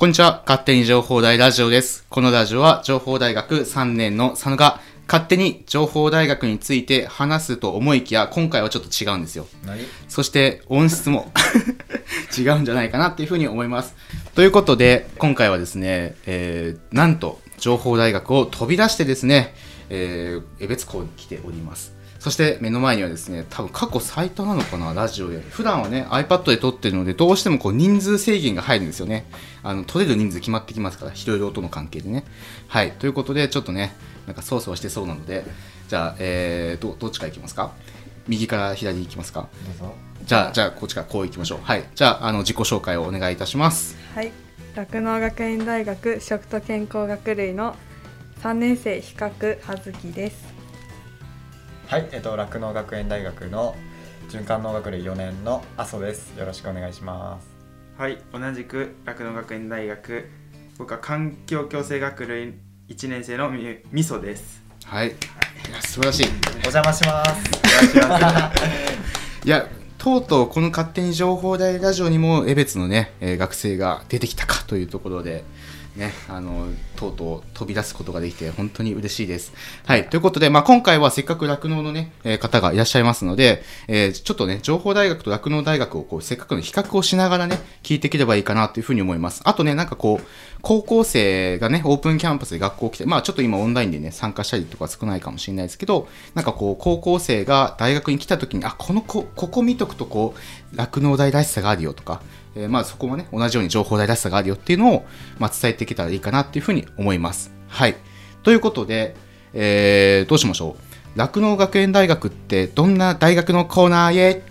こんにちは。勝手に情報大ラジオです。このラジオは情報大学3年の佐野が勝手に情報大学について話すと思いきや、今回はちょっと違うんですよ。何？そして音質も 違うんじゃないかなっていうふうに思います。ということで、今回はですね、えー、なんと情報大学を飛び出してですね、えー、江別校に来ております。そして目の前にはですね、多分過去最多なのかな、ラジオで。普段はね、iPad で撮ってるので、どうしてもこう人数制限が入るんですよね。あの、撮れる人数決まってきますから、人量との関係でね。はい。ということで、ちょっとね、なんかそわそわしてそうなので、じゃあ、えー、どどっちから行きますか？右から左に行きますか？どうぞじゃあ、じゃあ、こっちからこう行きましょう。はい。じゃあ、あの、自己紹介をお願いいたします。はい、酪農学園大学食と健康学類の3年生比較葉月です。はいえっと酪農学園大学の循環農学類4年の阿蘇ですよろしくお願いしますはい、同じく酪農学園大学僕は環境共生学類1年生のみみそです。はい。いや、素晴らしい。お邪魔しますいや、とうとうこの勝手に情報大ラジオにも江別のね、えー学生が出てきたかというところで、ね、あの、とうとう飛び出すことができて本当に嬉しいです。はい。ということで、まあ、今回はせっかく酪農のね、えー方がいらっしゃいますので、えーちょっとね、情報大学と酪農大学をこう、せっかくの比較をしながらね、聞いていければいいかなというふうに思います。あとね、なんかこう、高校生がね、オープンキャンパスで学校来て、まあちょっと今オンラインでね、参加したりとか少ないかもしれないですけど、なんかこう、高校生が大学に来た時に、あ、この子、ここ見とくとこう、酪農大らしさがあるよとか、えーまあそこもね、同じように情報大らしさがあるよっていうのを、まあ伝えていけたらいいかなっていうふうに思います。はい。ということで、えー、どうしましょう。酪農学園大学ってどんな大学のコーナーへ？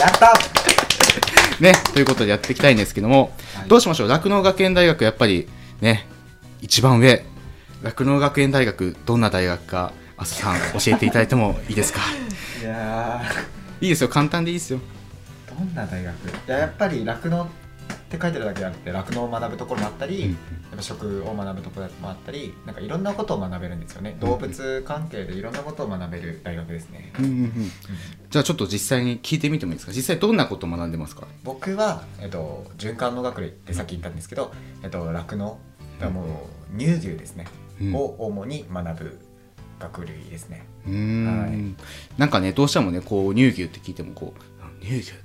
やった！ね、ということでやっていきたいんですけども、はい。どうしましょう？酪農学園大学やっぱりね一番上。酪農学園大学どんな大学かあすさん教えていただいてもいいですか？いやいいですよ。簡単でいいですよ。ーどんな大学？いややっぱり酪農って書いてるだけじゃなくて酪農を学ぶところもあったり、うん。やっぱ食を学ぶところもあったりなんかいろんなことを学べるんですよね。動物関係でいろんなことを学べる大学ですね、うんうんうん。じゃあちょっと実際に聞いてみてもいいですか？実際どんなことを学んでますか？僕は、えっと、循環農学類ってさっき言ったんですけど、えっと、酪農がもう乳牛ですね、うん。を主に学ぶ学類ですね。うーん、はい。なんかねどうしてもねこう乳牛って聞いてもこう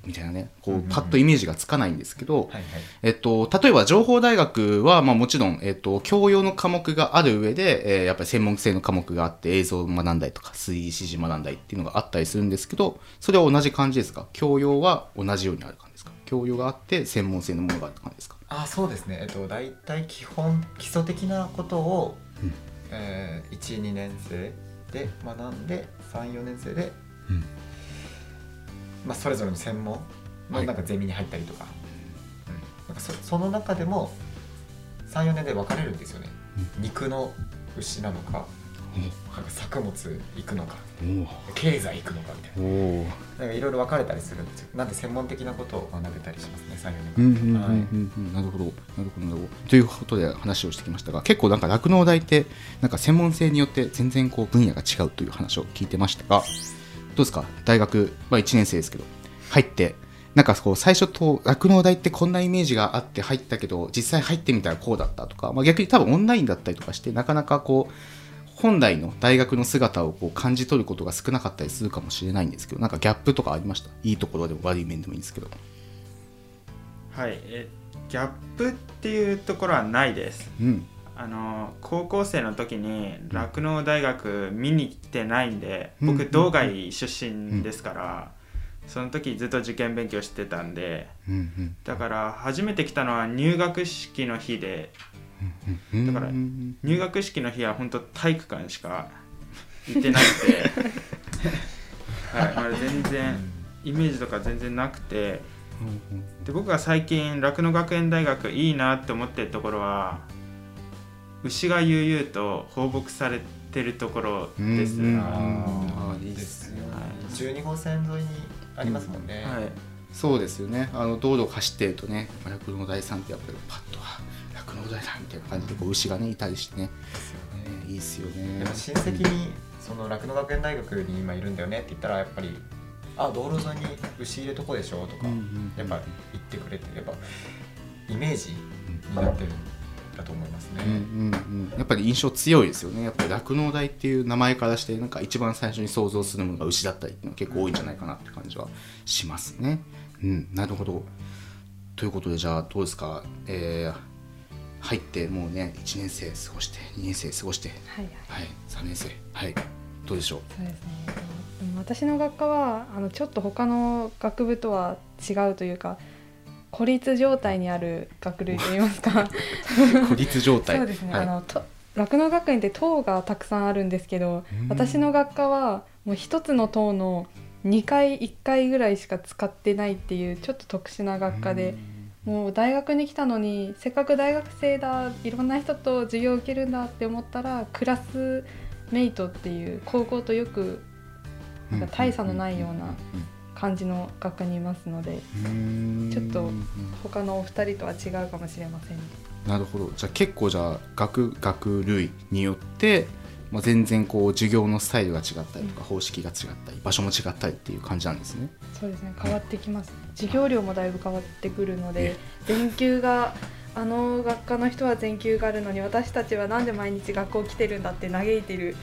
みたいなねこうパッとイメージがつかないんですけど、はいはい。えっと、例えば情報大学は、まあ、もちろん、えっと、教養の科目がある上で、えーやっぱり専門性の科目があって映像を学んだりとか推理指示学んだりっていうのがあったりするんですけどそれは同じ感じですか？教養は同じようにある感じですか？教養があって専門性のものがある感じですか？あそうですね。えっと大体基本基礎的なことを、うん。えー、12年生で学んで34年生で、うんまあ、それぞれの専門はい。のなんかゼミに入ったりとか,、うん、なんかそその中でも34年で分かれるんですよね、肉の牛なのかなんか作物行くのか経済行くのかみたいな。なんかいろいろ分かれたりするんですよ。なんで専門的なことを学べたりしますね34うん年間、うんうんうんうんなるほど。なるほどなるほど。ということで話をしてきましたが結構なんか酪農大ってなんか専門性によって全然こう分野が違うという話を聞いてましたが。どうですか？大学、まあ、1年生ですけど。入ってなんかこう最初と酪農大ってこんなイメージがあって入ったけど実際入ってみたらこうだったとか、まあ、逆に多分オンラインだったりとかしてなかなかこう本来の大学の姿をこう感じ取ることが少なかったりするかもしれないんですけどなんかギャップとかありました？いいところでも悪い面でもいいんですけど。はい、えギャップっていうところはないです。うんあの高校生の時に酪農大学見に来てないんで、うん。僕道外出身ですから、その時ずっと受験勉強してたんでうんだから初めて来たのは入学式の日でうんだからうん入学式の日は本当体育館しか行ってなくて はい、まだ全然イメージとか全然なくてで僕が最近酪農学園大学いいなって思ってるところは牛が悠々と放牧されてるところです、うんうんはあーいいっすね。12号線沿いにありますもんね、い。そうですよね。あの道路を走ってるとね酪農大さんってやっぱりパッとあ酪農大だみたいな感じでこう牛がねいたりしてね、えーいいっすよね。でも親戚にその酪農学園大学に今いるんだよねって言ったらやっぱり「あ道路沿いに牛入れとこでしょ」とか、うんうんやっぱ言ってくれてやっぱイメージになってる。んだと思いますね。うんうんうん、やっぱり印象強いですよね。やっぱり酪農大っていう名前からしてなんか一番最初に想像するものが牛だったりっていうのは結構多いんじゃないかなって感じはしますね。うん、なるほど。ということでじゃあどうですか、えー入ってもうね1年生過ごして2年生過ごして、はいはい。はい、3年生。はい。どうでしょう？そうですね。でも私の学科はあのちょっと他の学部とは違うというか孤立状態にある学類といいますか。孤立状態。そうですね、はい。あのと酪農学園って棟がたくさんあるんですけどうん。私の学科はもう一つの棟の2回1回ぐらいしか使ってないっていうちょっと特殊な学科でもう大学に来たのにせっかく大学生だいろんな人と授業を受けるんだって思ったらクラスメイトっていう高校とよくなんか大差のないような感じの学科にいますのでうん。ちょっと他のお二人とは違うかもしれませんね。なるほど。じゃあ結構じゃあ学学類によって、まあ、全然こう授業のスタイルが違ったりとか方式が違ったり場所も違ったりっていう感じなんですね。そうですね。変わってきます、授業量もだいぶ変わってくるので全休があの学科の人は全休があるのに私たちはなんで毎日学校来てるんだって嘆いてる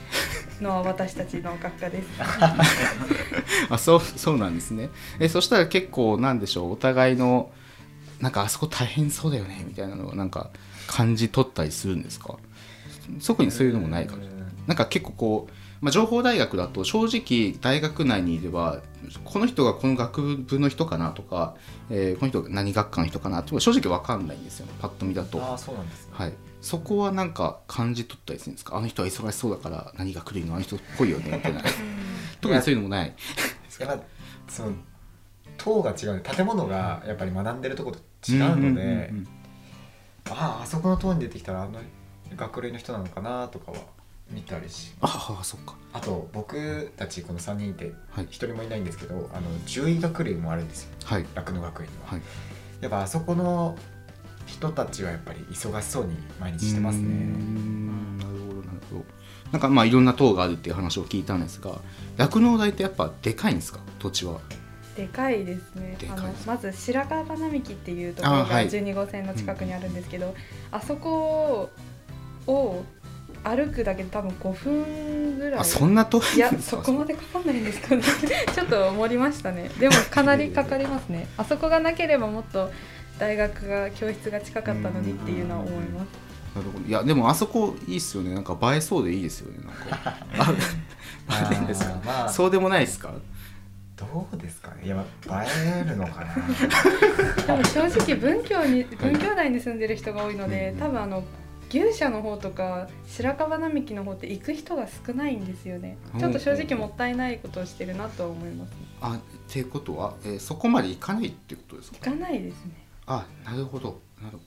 のは私たちの学科です。あそうそうなんですね。えそしたら結構なんでしょうお互いのなんかあそこ大変そうだよねみたいなのをなんか感じ取ったりするんですか？特にそういうのもないからなんか結構こう、まあ、情報大学だと正直大学内にいればこの人がこの学部の人かなとか、えーこの人が何学科の人かなって正直わかんないんですよパッと見だと。ああそうなんですね。はい、そこはなんか感じ取ったりするんですか？あの人は忙しそうだから何が来るのあの人っぽいよねみたいな。特にそういうのもない。やっぱその棟が違う建物がやっぱり学んでるところと違うので、んんんあああそこの棟に出てきたらあの学類の人なのかなとかは見たりしああそっか。あと僕たちこの3人いてはい。一人もいないんですけどあの獣医学類もあるんですよ。はい。酪農学園には、はい。やっぱあそこの人たちはやっぱり忙しそうに毎日してますね。ん。なるほどなるほど。なんかまあいろんな塔があるっていう話を聞いたんですが酪農大ってやっぱでかいんですか？土地は。でかいですね。あのまず白川並木っていうところがあはい。12号線の近くにあるんですけどあ,、そこを歩くだけで多分5分ぐらい。あそんな遠いいやそこまでかかんないんですかね。ちょっと盛りましたね。でもかなりかかりますね。あそこがなければもっと大学が教室が近かったのにっていうのは思います。なるほど。いやでもあそこいいっすよね。なんか映えそうでいいですよね。なんか。ああるんですか？まあ。そうでもないですか？どうですかね？いや映えるのかな？でも正直文教に文教内に住んでる人が多いので多分あの牛舎の方とか白樺並木の方って行く人が少ないんですよね。ちょっと正直もったいないことをしてるなとは思います。あっていうことは、えーそこまで行かないってことですか？行かないですね。あなるほど。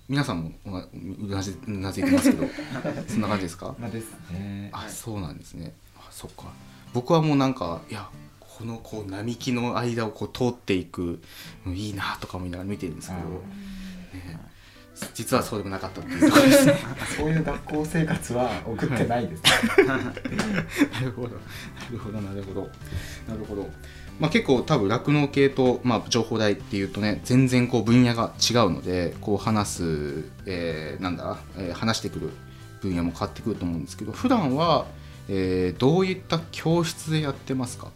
皆さんもうなうなずうなずいてますけど そんな感じですか？まあです。ね。あそうなんですね。あそっか。僕はもうなんかいやこのこう並木の間をこう通っていくのいいなとか思いながら見てるんですけど、ね実はそうでもなかったっていうところですね。そういう学校生活は送ってないです、なるほど。なるほどなるほど。なるほど。まあ結構多分酪農系と、まあ、情報大っていうとね全然こう分野が違うのでこう話す、えーなんだ、えー話してくる分野も変わってくると思うんですけど普段は、えーどういった教室でやってますか？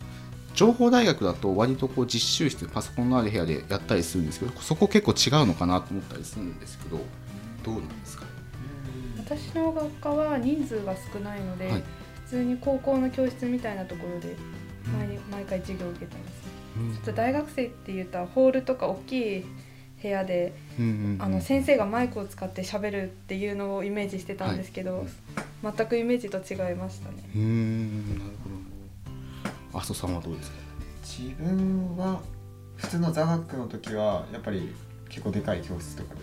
情報大学だと割とこう実習室パソコンのある部屋でやったりするんですけどそこ結構違うのかなと思ったりするんですけどどうなんですか？私の学科は人数が少ないので、はい。普通に高校の教室みたいなところで毎,、毎回授業を受けたりする。ちょっと大学生って言ったらホールとか大きい部屋でうんうんうん。あの先生がマイクを使って喋るっていうのをイメージしてたんですけど、全くイメージと違いましたね。うーんなるほど阿蘇さんはどうですか？自分は普通の座学の時はやっぱり結構でかい教室とかで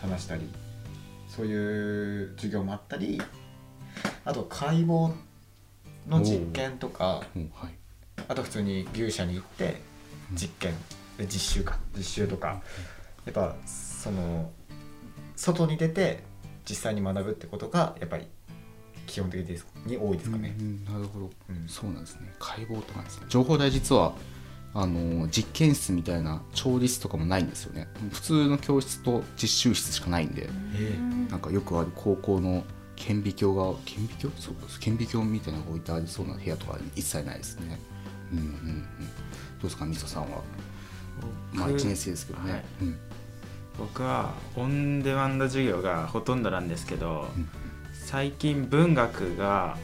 話したりそういう授業もあったりあと解剖の実験とかうんはい。あと普通に牛舎に行って実験で実習か実習とかやっぱその外に出て実際に学ぶってことがやっぱり基本的ですに多いですかね。う。んうんなるほど。うん。そうなんですね。解剖とかですね。情報大実はあの実験室みたいな調理室とかもないんですよね。普通の教室と実習室しかないんでなんかよくある高校の顕微鏡が顕微鏡？そう顕微鏡みたいなのが置いてありそうな部屋とか一切ないですね。うんうんうん。どうですかみそさんは？まあ1年生ですけどね、はい。うん。僕はオンデマンド授業がほとんどなんですけど、うん最近文学が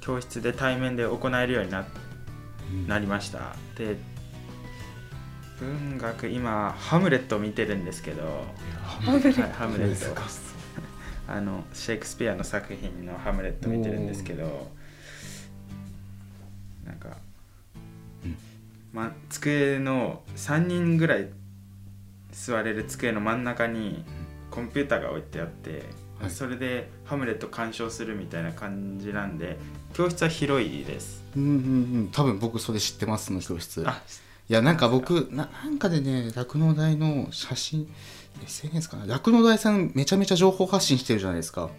教室で対面で行えるようにななりました。で文学今ハムレットを見てるんですけどハムレット。はいハムレット。あのシェイクスピアの作品の「ハムレット」見てるんですけどなんか、うん。ま、机の3人ぐらい座れる机の真ん中にコンピューターが置いてあって、はい。それで「ハムレット」鑑賞するみたいな感じなんで教室は広いです。うんうんうん。多分僕それ知ってますその教室。あいやなんか僕ななんかでね酪農大の写真 SNS かな？酪農大さんめちゃめちゃ情報発信してるじゃないですか。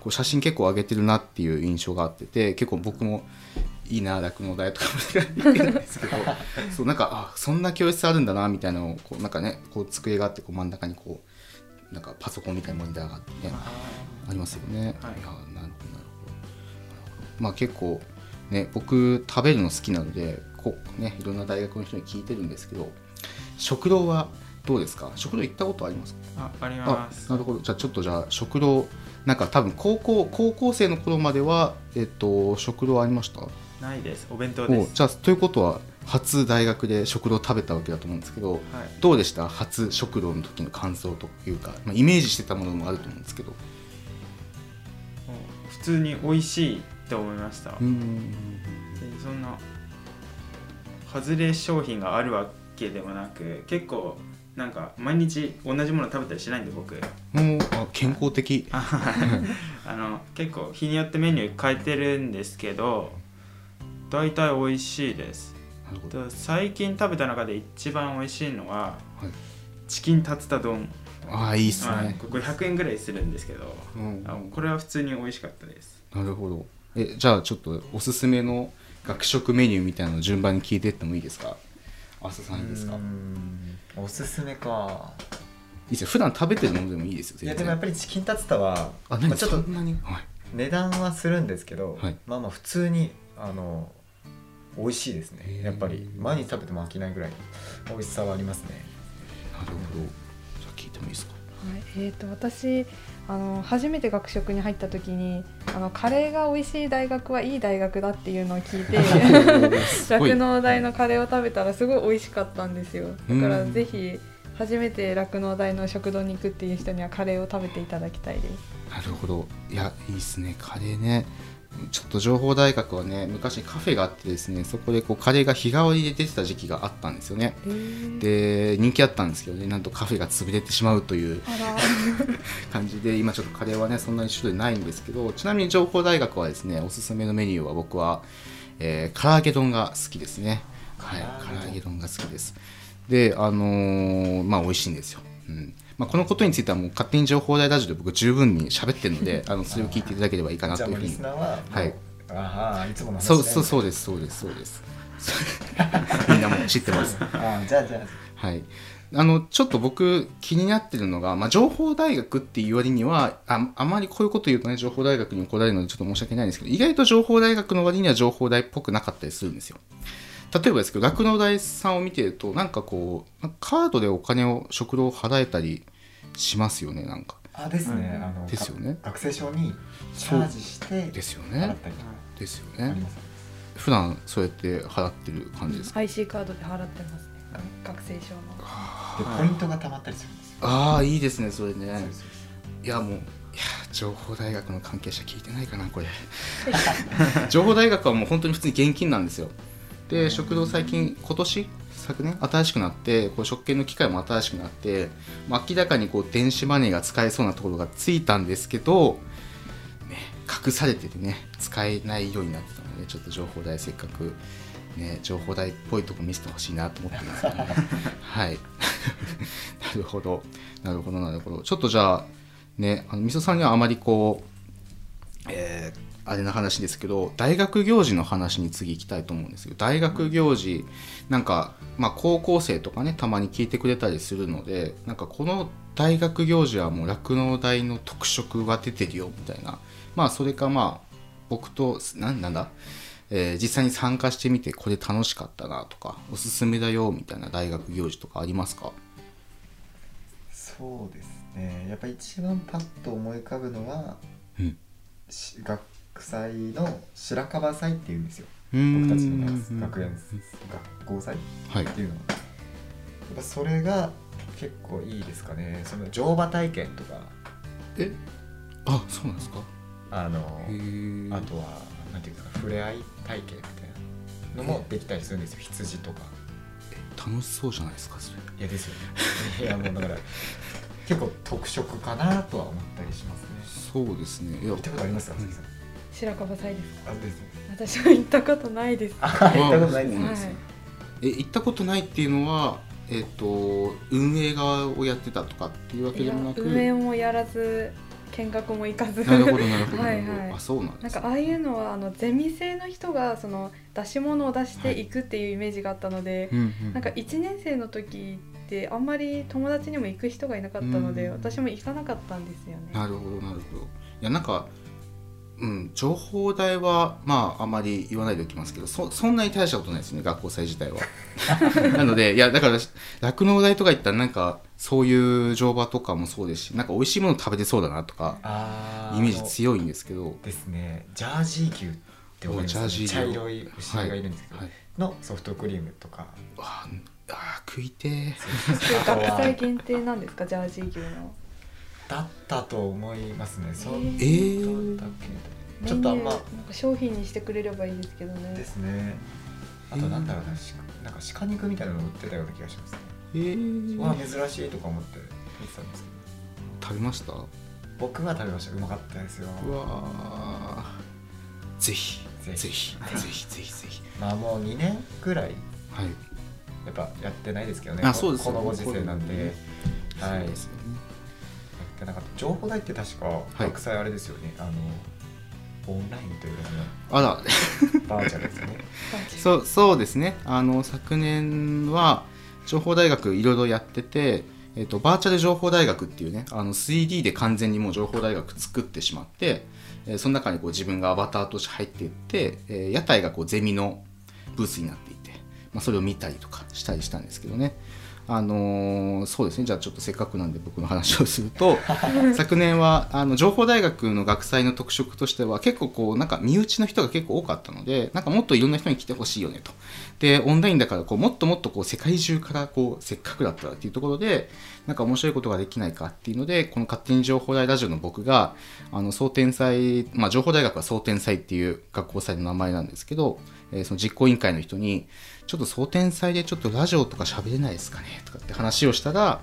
こう写真結構上げてるなっていう印象があってて結構僕もいいな酪農大とかも言ってるんですけど。そうなんかあそんな教室あるんだなみたいなのをこうなんかねこう机があってこう真ん中にこうなんかパソコンみたいなモニターがあってねありますよね。い、やはい。なるほどなるほどなるほど。まあ結構ね僕食べるの好きなのでこうねいろんな大学の人に聞いてるんですけど食堂はどうですか？食堂行ったことありますか？あありあます。なるほど。じゃあちょっとじゃあ食堂なんか多分高校高校生の頃まではえっと食堂ありました？ないです。お弁当です。おじゃあということは初大学で食堂食べたわけだと思うんですけどはい。どうでした？初食堂の時の感想というか、まあ、イメージしてたものもあると思うんですけど。普通に美味しいと思いました、うん。でそんな外れ商品があるわけでもなく結構なんか毎日同じもの食べたりしないんで僕。もうあ健康的。あの結構日によってメニュー変えてるんですけど大体美味しいです最近食べた中で一番美味しいのははい。チキンタツタ丼、ああいいっすね、はい。これ500円ぐらいするんですけどうん。あこれは普通に美味しかったです。なるほど。えじゃあちょっとおすすめの学食メニューみたいなのを順番に聞いていってもいいですか？あすさんいいですか？おすすめか。いですよ。普段食べてるものでもいいですよいやでもやっぱりチキンタツタはあ何？まあちょっと値段はするんですけど、はい。まあまあ普通にあの美味しいですね。やっぱり。毎日食べても飽きないぐらい美味しさはありますね。なるほど。じゃあ聞いてもいいですか？はい、えー、と私あの初めて学食に入った時にあのカレーが美味しい大学はいい大学だっていうのを聞いて 酪農大のカレーを食べたらすごい美味しかったんですよ。だからうんぜひ初めて酪農大の食堂に行くっていう人にはカレーを食べていただきたいです。なるほど。いやいいっすね。カレーねちょっと情報大学はね昔カフェがあってですねそこでこうカレーが日替わりで出てた時期があったんですよね。で人気あったんですけどねなんとカフェが潰れてしまうという 感じで今ちょっとカレーはねそんなに種類ないんですけどちなみに情報大学はですねおすすめのメニューは僕は、えー、唐揚げ丼が好きですね。はい唐揚げ丼が好きです。であのーまあ美味しいんですよ、うんまあ、このことについてはもう勝手に情報大ラジオで僕十分に喋ってるのであのそれを聞いていただければいいかなというふうに。ははい。ああいつもの話そうそうそうですそうですそうです。みんなもう知ってます。ああじゃあじゃあ。はい、あのちょっと僕気になってるのが、まあ、情報大学っていう割にはああまりこういうこと言うとね情報大学に怒られるのでちょっと申し訳ないんですけど意外と情報大学の割には情報大っぽくなかったりするんですよ。例えばですけど酪農大さんを見てるとなんかこうカードでお金を食堂払えたりしますよねなんか。あですね、うんあのですよね。学生証にチャージしてですよ払ねったりとか。ですよね。普段そうやって払ってる感じですか？IC カードで払ってますね。学生証の。でポイントがたまったりするんですよ。ああいいですねそれね。そうそう。いやもういや情報大学の関係者聞いてないかなこれ。情報大学はもう本当に普通に現金なんですよ。で食堂最近今年昨年新しくなってこう食券の機械も新しくなってまあ明らかにこう電子マネーが使えそうなところがついたんですけど、ね、隠されててね使えないようになってたのでちょっと情報大せっかくね、情報大っぽいとこ見せてほしいなと思ってるんですけどね。はい。なるほど。なるほどなるほど。ちょっとじゃあねあのみそさんにはあまりこう、えーあれの話ですけど大学行事の話に次行きたいと思うんですよ。大学行事なんか、まあ、高校生とかねたまに聞いてくれたりするのでなんかこの大学行事はもう酪農大の特色が出てるよみたいな。まあそれかまあ僕となんなんだ、えー実際に参加してみてこれ楽しかったなとかおすすめだよみたいな大学行事とかありますか？そうですね。やっぱ一番パッと思い浮かぶのは、うん。し学祭の白樺祭っていうんですよ。僕たちの学学園学校祭はい。っていうのがやっぱそれが結構いいですかね。その乗馬体験とか。え？あそうなんですか？あのあとはなんていうんですか触れ合い体験みたいなのもできたりするんですよ。羊とか。楽しそうじゃないですかそれ。いやですよね。いやもうだから結構特色かなとは思ったりしますね。そうですね。いや行ったことありますか鈴木さん？白樺祭ですか？あです。私は行ったことないです。はあ行ったことないですね。そうなんですねえ行ったことないっていうのはえっ、と運営側をやってたとかっていうわけでもなく？運営もやらず見学も行かず。なるほどなるほど。はいはい。あそうなんですね。なんかああいうのはあのゼミ生の人がその出し物を出していくっていうイメージがあったので、うんうん。なんか1年生の時ってあんまり友達にも行く人がいなかったので、うん。私も行かなかったんですよね。なるほどなるほど。いやなんかうん情報代はまああまり言わないでおきますけどそそんなに大したことないですね学校祭自体は。なのでいやだから酪農大とか行ったらなんかそういう乗馬とかもそうですしなんか美味しいもの食べてそうだなとかあイメージ強いんですけど。ですね。ジャージー牛ってわかりますおジャージー牛。茶色い牛がいるんですけど、はいのソフトクリームとか。あーあー食いてー。あと 学祭は限定なんですかジャージー牛の。だったと思いますね。そうえー。えーだっけちょっとあんまなんか商品にしてくれればいいですけどね。ですね。あとなんだろうな、しなんか鹿肉みたいなの売ってたような気がします。ね、えーわあ珍しいとか思って見てたんですけど。食べました？う僕は食べました。うまかったですよ。わー。ぜひ。ぜひ。ぜひ。ぜひ。ぜひ。ぜひ。まあもう2年ぐらいはい。やっぱやってないですけどね。こあそうですよ。このご時世なんで。はいそうですよねでなんか情報代って確かい。学祭あれですよね、あのオンラインというかあら。ねバーチャルですよねそうそうですね。あの昨年は情報大学いろいろやってて、えっとバーチャル情報大学っていうねあの 3D で完全にもう情報大学作ってしまって、えーその中にこう自分がアバターとして入っていって、えー屋台がこうゼミのブースになっていて、まあ、それを見たりとかしたりしたんですけどねあのーそうですね。じゃあちょっとせっかくなんで僕の話をすると 昨年はあの情報大学の学祭の特色としては結構こうなんか身内の人が結構多かったのでなんかもっといろんな人に来てほしいよねと。でオンラインだからこうもっともっとこう世界中からこうせっかくだったらっていうところでなんか面白いことができないかっていうのでこの勝手に情報大ラジオの僕があの総天祭、まあ、情報大学は総天祭っていう学校祭の名前なんですけど、えーその実行委員会の人にちょっと総天祭でちょっとラジオとか喋れないですかねとかって話をしたら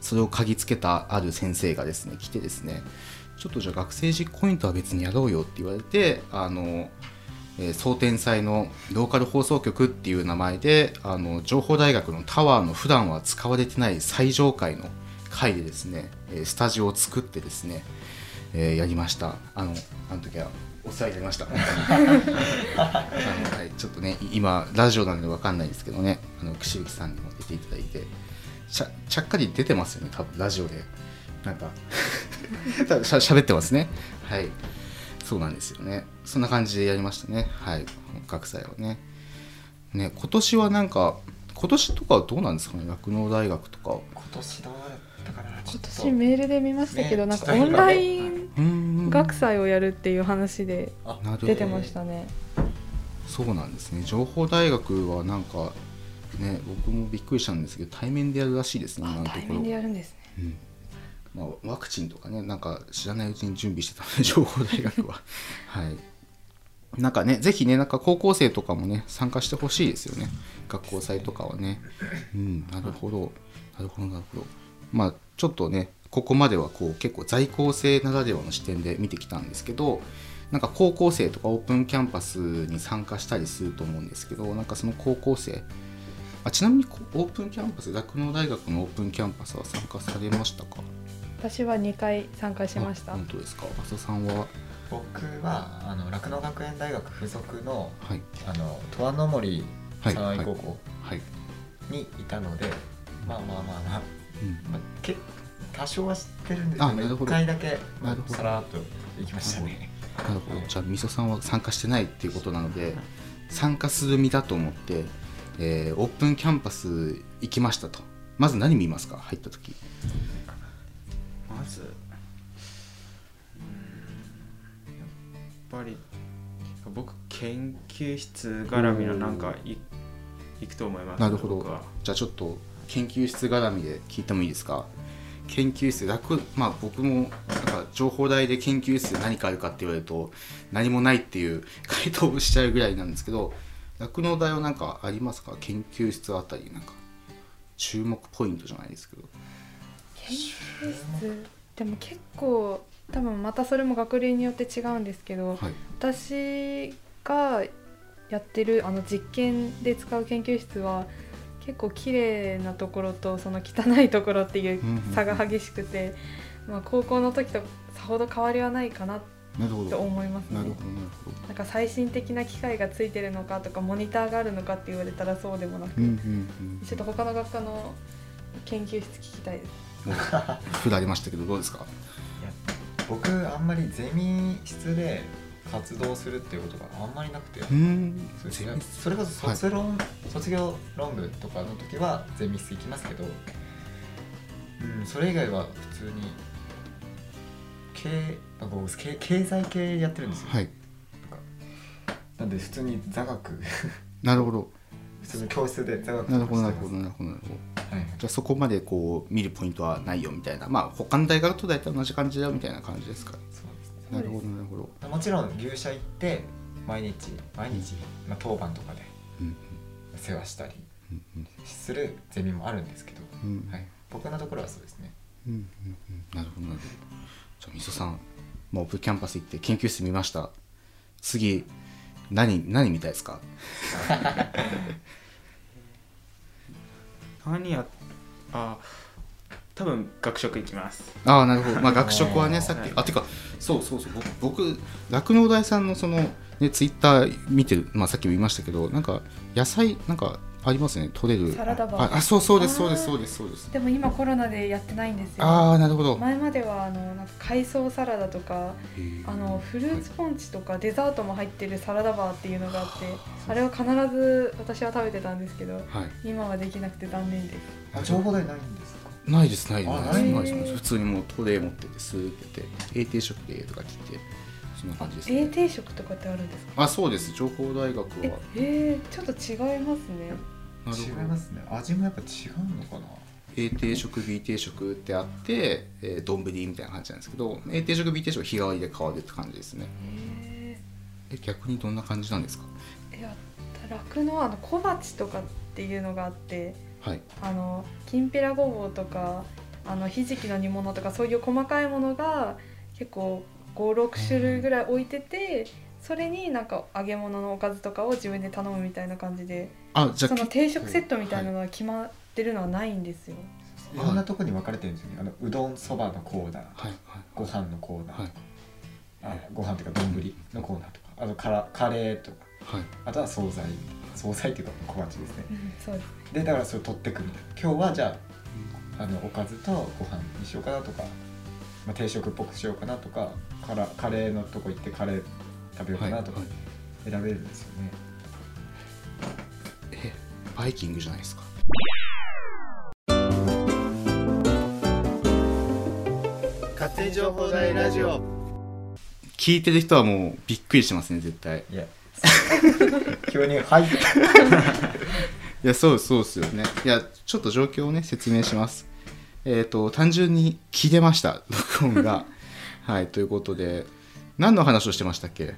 それを嗅ぎつけたある先生がですね来てですねちょっとじゃあ学生実行委員とは別にやろうよって言われてあのえー総天祭のローカル放送局っていう名前であの情報大学のタワーの普段は使われてない最上階の階でですねスタジオを作ってですね、えーやりました。あのあの時はお世話になりました。はい、ちょっとねい今ラジオなんで分かんないですけどね。あの串引さんにも出ていただいて。ちゃちゃっかり出てますよね多分ラジオで。なんか 多分しゃ喋ってますね。はい。そうなんですよね。そんな感じでやりましたね。はい。学祭はね。ね今年はなんか今年とかはどうなんですかね？酪農大学とか。今年どうだったかな？ちょ今っと。年メールで見ましたけど、ねなんかオンライン学祭をやるっていう話で出てましたね。そうなんですね。情報大学はなんかね僕もびっくりしたんですけど対面でやるらしいですね今のところ。対面でやるんですね。うん。まあ、ワクチンとかねなんか知らないうちに準備してたので 情報大学は。はい。なんかねぜひねなんか高校生とかもね参加してほしいですよね。学校祭とかはね。うんなるほど。なるほどなるほど。まあちょっとねここまではこう結構在校生ならではの視点で見てきたんですけどなんか高校生とかオープンキャンパスに参加したりすると思うんですけどなんかその高校生あちなみにこオープンキャンパス酪農大学のオープンキャンパスは参加されましたか？私は2回参加しました。あ。本当ですか？浅田さんは？僕はあの酪農学園大学附属のはい。あの十和の森はい三愛高校はい、にいたので、まあまあまあまあ、うん。まあ、け多少は知ってるんですけど。回だけ、さらっと行きましたね。なるほど。じゃあみそさんは参加してないっていうことなので参加する身だと思って、えーオープンキャンパス行きましたと。まず何見ますか？入った時。まずうんやっぱり僕研究室絡みのなんかい行くと思います。なるほど。じゃあちょっと研究室絡みで聞いてもいいですか？研究室楽まあ僕もなんか情報大で研究室で何かあるかって言われると何もないっていう 回答をしちゃうぐらいなんですけど酪農大は何かありますか？研究室あたりなんか注目ポイントじゃないですけど。研究室？でも結構多分またそれも学類によって違うんですけどはい。私がやってるあの実験で使う研究室は結構綺麗なところとその汚いところっていう差が激しくて、まあ、高校の時とさほど変わりはないかなとなるほど。思いますね。なるほどなんか最新的な機械がついてるのかとかモニターがあるのかって言われたらそうでもなく、うんうんうんちょっと他の学科の研究室聞きたいです。もう振られましたけどどうですか？いや僕あんまりゼミ室で活動するっていうことがあんまりなくて、うん。それこそ卒論、卒業論文とかの時はゼミ室行きますけど、うん、それ以外は普通に経あ経経済系やってるんですよ、はい。なんで普通に座学。なるほど。普通の教室で座学なるほどなるほどなるほどなるほど。ますはい。じゃあそこまでこう見るポイントはないよみたいな。まあ他の大学と大体同じ感じだよみたいな感じですか？ねそうなるほどなるほど。もちろん牛舎行って毎日毎日、まあ、当番とかでうん世話したりうんうん。するゼミもあるんですけど、うんはい、僕のところはそうですね。うんうんうん。なるほどなるほど。じゃあみそさんもうオープンキャンパス行って研究室見ました。次何何見たいですか？何やあ多分学食行きます。ああなるほど。まあ学食はねさっき、はいあてかそうそうそう。僕僕酪農大さんのそのねツイッター見てるまあさっきも言いましたけどなんか野菜なんかありますね。取れる。サラダバー。ああそうそうですそうですそうですそうです。でも今コロナでやってないんですよ。ああなるほど。前まではあのなんか海藻サラダとかあのフルーツポンチとかデザートも入ってるサラダバーっていうのがあってあれを必ず私は食べてたんですけどはい。今はできなくて残念です。あ情報台ないんです。かないですないです。あないです普通にもうトレー持っててスーってて永定食でとか切ってそんなあ感じです、永ね、定食とかってあるんですか？あそうです。情報大学は。ええー、ちょっと違いますね。違いますね。味もやっぱ違うのかな？A 定食 B 定食ってあってえー丼、みたいな感じなんですけど A 定食 B 定食は日替わりで変わるって感じですね。へえ逆にどんな感じなんですか？えいや酪農あの小鉢とかっていうのがあってはい。あのきんぴらごぼうとかあのひじきの煮物とかそういう細かいものが結構56種類ぐらい置いててそれになんか揚げ物のおかずとかを自分で頼むみたいな感じであじゃあその定食セットみたいなのが決まってるのはないんですよ。いろんなとこに分かれてるんですよね。あのうどんそばのコーナーはいはい。ご飯のコーナー、はい。あご飯というか丼のコーナーとかあとからカレーとかはい。あとは惣菜惣菜っていうか小鉢ですね。うんそうですでだからそれ取ってくみたいな。今日はじゃああのおかずとご飯にしようかなとか、まあ、定食っぽくしようかなとかからカレーのとこ行ってカレー食べようかなとかはい選べるんですよね、えバイキングじゃないですか。勝手に情報大ラジオ。聞いてる人はもうびっくりしてますね絶対。いや。急に「はい」いやそうそうですよね。いやちょっと状況をね説明します。えっ、と単純に切れました。録音が。はいということで。何の話をしてましたっけ？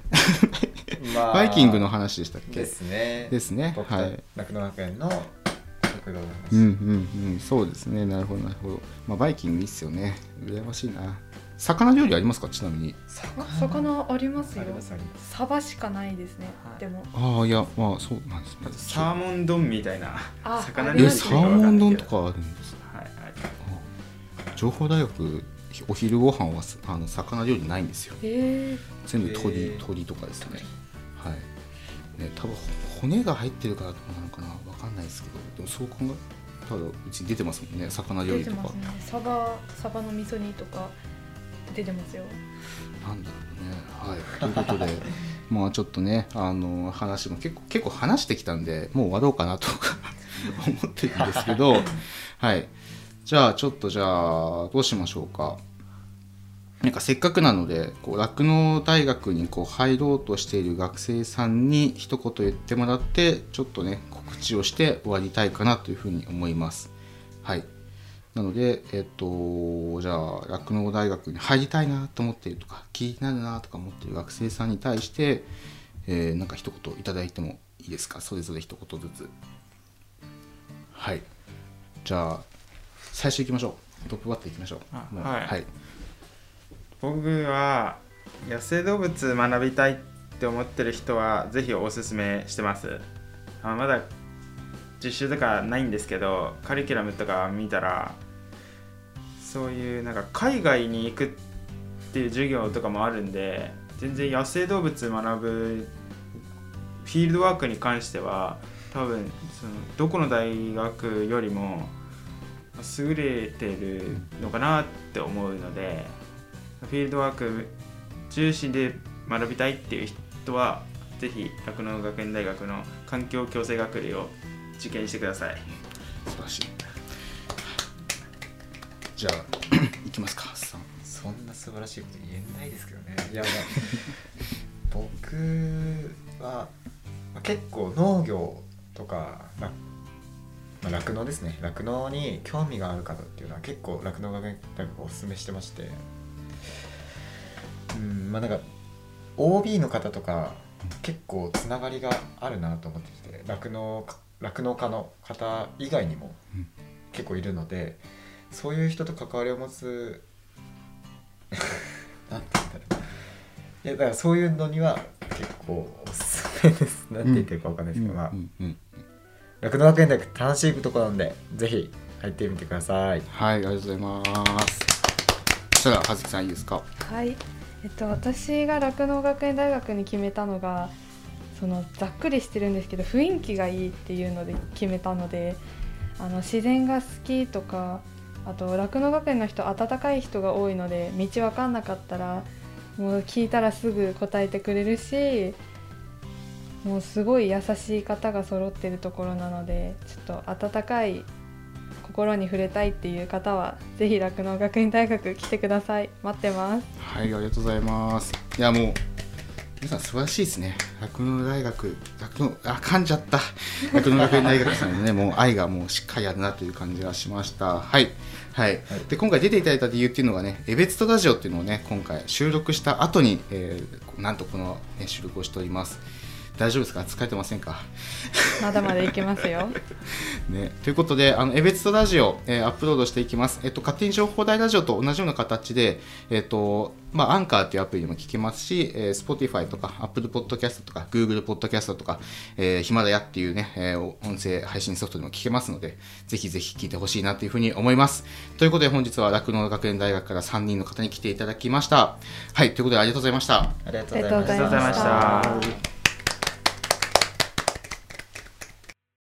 まあ バイキングの話でしたっけ？ですね。ですね。はい。酪農学園の食堂の話、うんうんうん。そうですね。なるほどなるほど。まあバイキングいいっすよね。羨ましいな魚料理ありますか？ちなみに。あ魚？ありますよ。サバしかないですね、はい。でも。ああいやまあそうなんですね。サーモン丼みたいなあ魚ありますえサーモン丼とかあるんですはいはい。情報大学お昼ご飯はすあの魚料理ないんですよ。え。全部鶏、鶏とかですね。はい。ね多分骨が入ってるからとかなのかな？わかんないですけど。でもそう考えたらうちに出てますもんね魚ー、料理とか。出てますね。サバサバの味噌煮とか出てますよなんだろうね。はい、ということで、まあちょっとね、あの話も結構結構話してきたんで、もう終わろうかなとか思ってるんですけど、はい。じゃあちょっとじゃあどうしましょうか。なんかせっかくなので、こう酪農大学にこう入ろうとしている学生さんに一言言ってもらって、ちょっとね告知をして終わりたいかなというふうに思います。はい。なので、えっと、じゃあ、酪農大学に入りたいなと思っているとか、気になるなとか思っている学生さんに対して、えーなんか一言いただいてもいいですか？それぞれ一言ずつ。はい。じゃあ、最初行きましょう。トップバッター行きましょう。はいはい。僕は野生動物学びたいって思ってる人はぜひおすすめしてますあまだ実習とかないんですけどカリキュラムとか見たらそういうなんか海外に行くっていう授業とかもあるんで全然野生動物学ぶフィールドワークに関しては多分そのどこの大学よりも優れてるのかなって思うのでフィールドワーク重視で学びたいっていう人はぜひ酪農学園大学の環境共生学類を受験してください素晴らしい。じゃあ、行きますか、さん。そんな素晴らしいこと言えないですけどね。いや、まあ、僕は、まあ、結構農業とかまあまあ酪農ですね。酪農に興味がある方っていうのは結構酪農学園大学おすすめしてまして。うんまあなんか OB の方とか結構つながりがあるなと思ってきて酪農酪農家の方以外にもうん。結構いるのでそういう人と関わりを持つ なんて言うんだろう。いやだからそういうのには結構おすすめです。なんて言ってるかわかんないですけど、まあうんうん酪農学園大学楽しいところなんでぜひ入ってみてください。はい、ありがとうございます。そしたら、葉月さんいいですか？はい、えっと、私が酪農学園大学に決めたのがそのざっくりしてるんですけど雰囲気がいいっていうので決めたのであの自然が好きとかあと酪農学園の人温かい人が多いので道分かんなかったらもう聞いたらすぐ答えてくれるしもうすごい優しい方が揃ってるところなのでちょっと温かい心に触れたいっていう方はぜひ酪農学院大学来てください待ってますはい、ありがとうございます。いや、もう、皆さん素晴らしいですね。酪農大学、酪農、あ、噛んじゃった。酪農学園大学さんのね、もう愛がもうしっかりあるなという感じがしました。はい。はい。で、今回出ていただいた理由っていうのがね、エベツトラジオっていうのをね、今回収録した後に、えーなんとこの、ね、収録をしております。大丈夫ですか？疲れてませんか？まだまだいけますよ。ね、ということで、あの、エベツトラジオ、えーアップロードしていきます。えっと、勝手に情報大ラジオと同じような形で、えっと、まあ、アンカーっていうアプリでも聞けますし、えー、Spotify とか、Apple Podcast とか、Google Podcast とか、えーヒマラヤっていうね、えー音声配信ソフトでも聞けますので、ぜひぜひ聞いてほしいなというふうに思います。ということで、本日は酪農学園大学から3人の方に来ていただきました。はい、ということで、ありがとうございました。ありがとうございまありがとうございましたありがとうございました